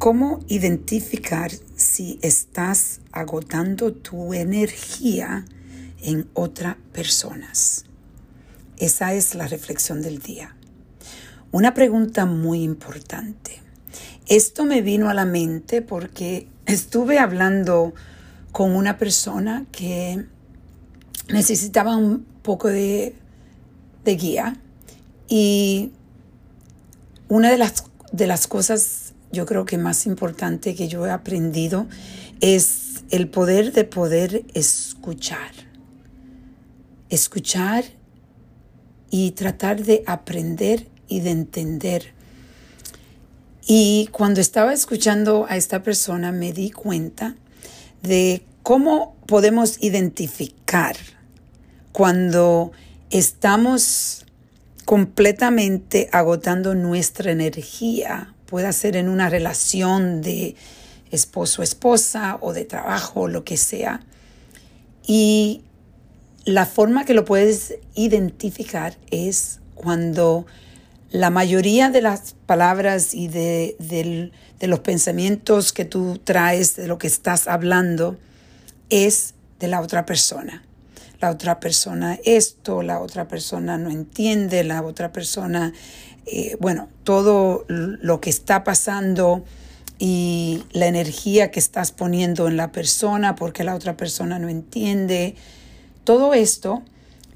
¿Cómo identificar si estás agotando tu energía en otras personas? Esa es la reflexión del día. Una pregunta muy importante. Esto me vino a la mente porque estuve hablando con una persona que necesitaba un poco de, de guía y una de las, de las cosas yo creo que más importante que yo he aprendido es el poder de poder escuchar. Escuchar y tratar de aprender y de entender. Y cuando estaba escuchando a esta persona me di cuenta de cómo podemos identificar cuando estamos completamente agotando nuestra energía pueda ser en una relación de esposo-esposa o de trabajo, o lo que sea. Y la forma que lo puedes identificar es cuando la mayoría de las palabras y de, de, los pensamientos que tú traes, de lo que estás hablando, es de la otra persona. La otra persona esto, la otra persona no entiende, la otra persona eh, bueno, todo lo que está pasando y la energía que estás poniendo en la persona porque la otra persona no entiende, todo esto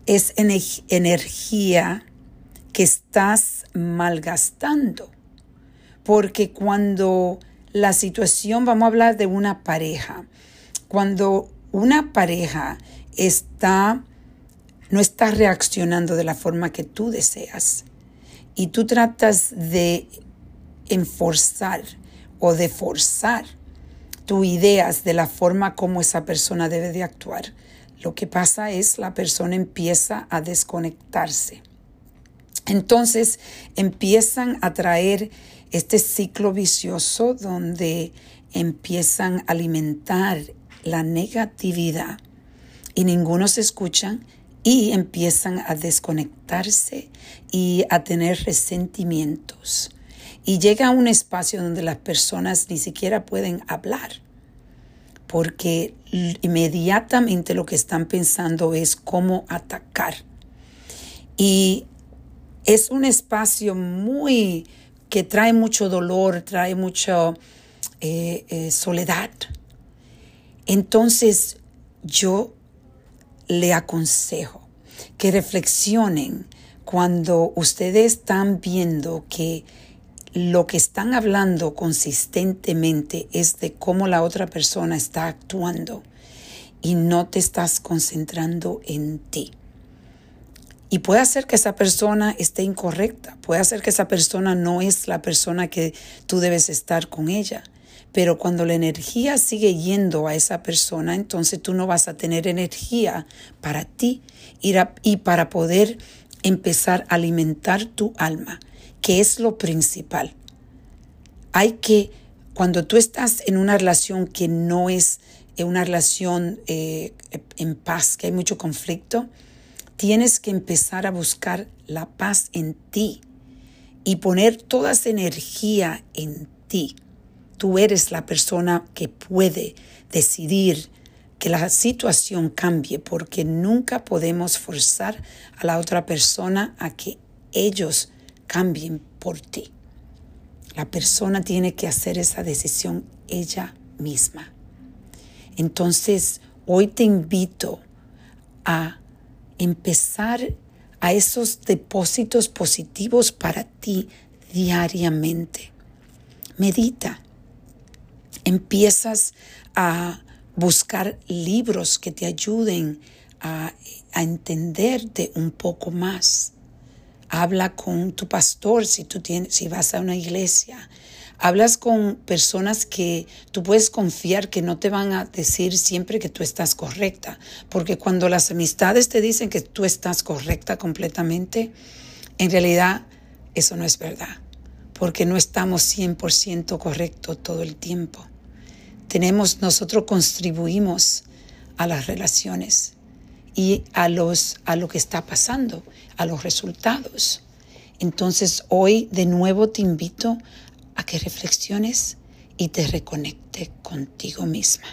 es energía que estás malgastando. Porque cuando la situación, vamos a hablar de una pareja, cuando una pareja está, no está reaccionando de la forma que tú deseas, y tú tratas de enforzar o de forzar tus ideas de la forma como esa persona debe de actuar, lo que pasa es la persona empieza a desconectarse. Entonces empiezan a traer este ciclo vicioso donde empiezan a alimentar la negatividad y ninguno se escucha y empiezan a desconectarse y a tener resentimientos. Y llega a un espacio donde las personas ni siquiera pueden hablar, porque inmediatamente lo que están pensando es cómo atacar. Y es un espacio muy que trae mucho dolor, trae mucha eh, eh, soledad. Entonces yo le aconsejo que reflexionen cuando ustedes están viendo que lo que están hablando consistentemente es de cómo la otra persona está actuando y no te estás concentrando en ti. Y puede ser que esa persona esté incorrecta, puede ser que esa persona no es la persona que tú debes estar con ella. Pero cuando la energía sigue yendo a esa persona, entonces tú no vas a tener energía para ti y para poder empezar a alimentar tu alma, que es lo principal. Hay que, cuando tú estás en una relación que no es eh, una relación eh, en paz, que hay mucho conflicto, tienes que empezar a buscar la paz en ti y poner toda esa energía en ti. Tú eres la persona que puede decidir que la situación cambie porque nunca podemos forzar a la otra persona a que ellos cambien por ti. La persona tiene que hacer esa decisión ella misma. Entonces, hoy te invito a empezar a esos depósitos positivos para ti diariamente. Medita, empiezas a buscar libros que te ayuden a, entenderte un poco más. Habla con tu pastor si tú tienes, si vas a una iglesia. Hablas con personas que tú puedes confiar que no te van a decir siempre que tú estás correcta, porque cuando las amistades te dicen que tú estás correcta completamente, en realidad eso no es verdad, porque no estamos 100% correctos todo el tiempo tenemos, nosotros contribuimos a las relaciones y a, los, a lo que está pasando, a los resultados. Entonces hoy de nuevo te invito a que reflexiones y te reconecte contigo misma.